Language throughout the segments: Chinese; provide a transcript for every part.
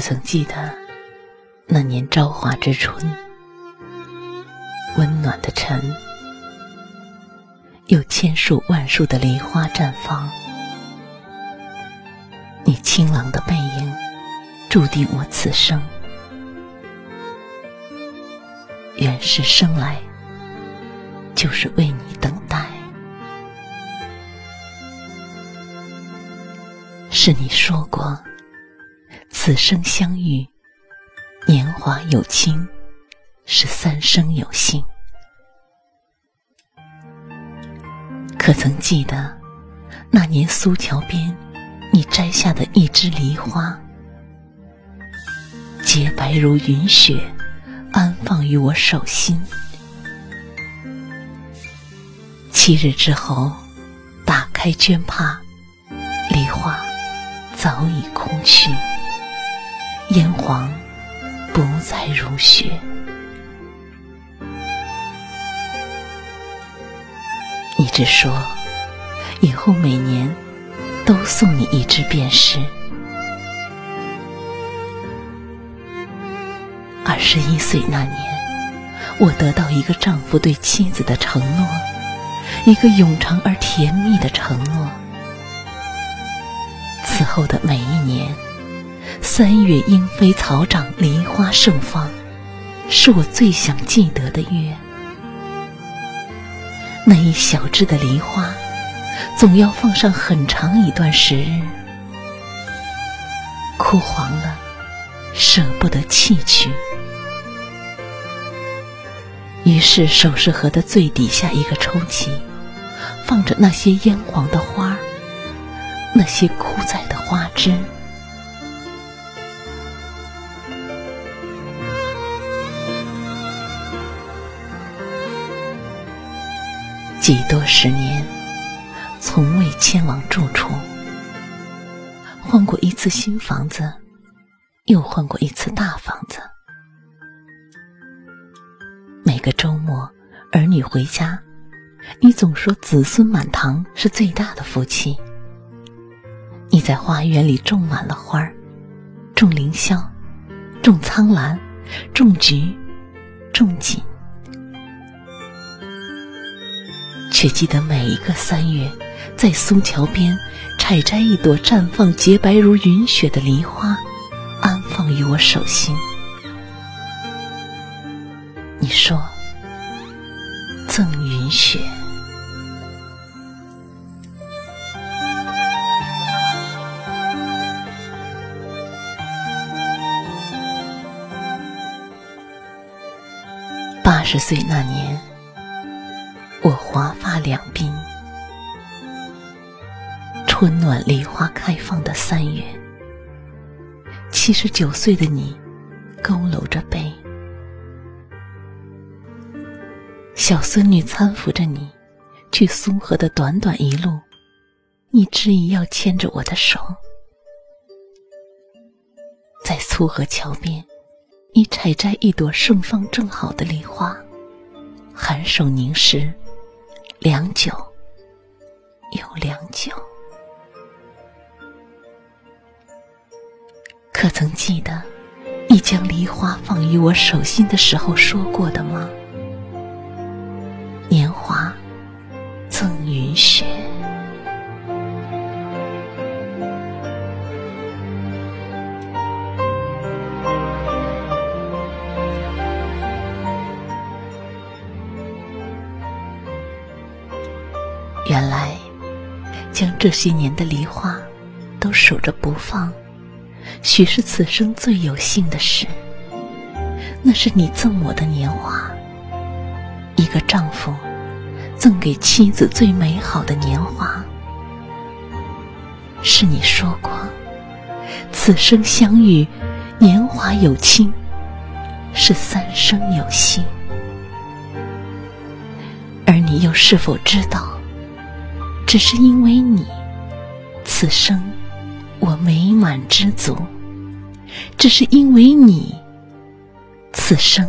曾记得那年朝华之春，温暖的晨，有千树万树的梨花绽放。你清朗的背影，注定我此生。原是生来就是为你等待。是你说过。此生相遇，年华有情，是三生有幸。可曾记得那年苏桥边，你摘下的一枝梨花，洁白如云雪，安放于我手心。七日之后，打开绢帕，梨花早已空虚。烟黄不再如雪，你只说以后每年都送你一支便是。二十一岁那年，我得到一个丈夫对妻子的承诺，一个永长而甜蜜的承诺。此后的每一年。三月莺飞草长，梨花盛放，是我最想记得的月。那一小枝的梨花，总要放上很长一段时日，枯黄了，舍不得弃去。于是首饰盒的最底下一个抽屉，放着那些烟黄的花那些枯在的花枝。几多十年，从未迁往住处，换过一次新房子，又换过一次大房子。每个周末，儿女回家，你总说子孙满堂是最大的福气。你在花园里种满了花儿，种凌霄，种苍兰，种菊，种锦。却记得每一个三月，在苏桥边采摘一朵绽放洁白如云雪的梨花，安放于我手心。你说：“赠云雪。”八十岁那年。我华发两鬓，春暖梨花开放的三月，七十九岁的你，佝偻着背，小孙女搀扶着你，去苏河的短短一路，你执意要牵着我的手，在苏河桥边，你采摘一朵盛放正好的梨花，含手凝视。良久，又良久。可曾记得，你将梨花放于我手心的时候说过的吗？年华赠云雪。这些年的梨花都守着不放，许是此生最有幸的事。那是你赠我的年华，一个丈夫赠给妻子最美好的年华。是你说过，此生相遇，年华有情，是三生有幸。而你又是否知道，只是因为你，此生我美满知足；只是因为你。此生，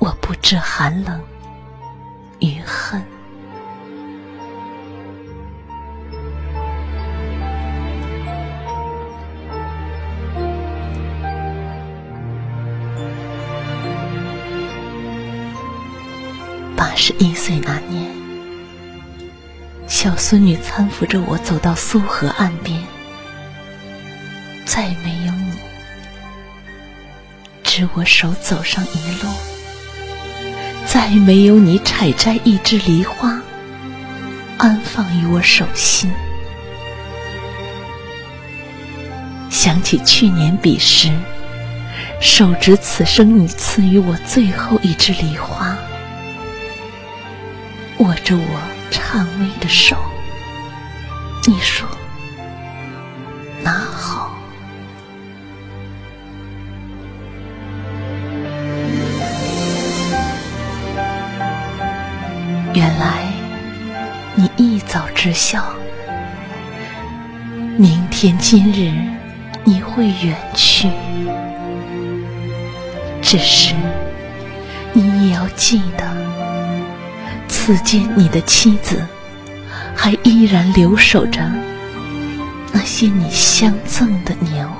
我不知寒冷与恨。八十一岁那年，小孙女搀扶着我走到苏河岸边，再没有你。执我手走上一路，再没有你采摘一枝梨花，安放于我手心。想起去年彼时，手执此生你赐予我最后一枝梨花，握着我颤巍的手，你说。原来你一早知晓，明天今日你会远去。只是你也要记得，此间你的妻子还依然留守着那些你相赠的年华。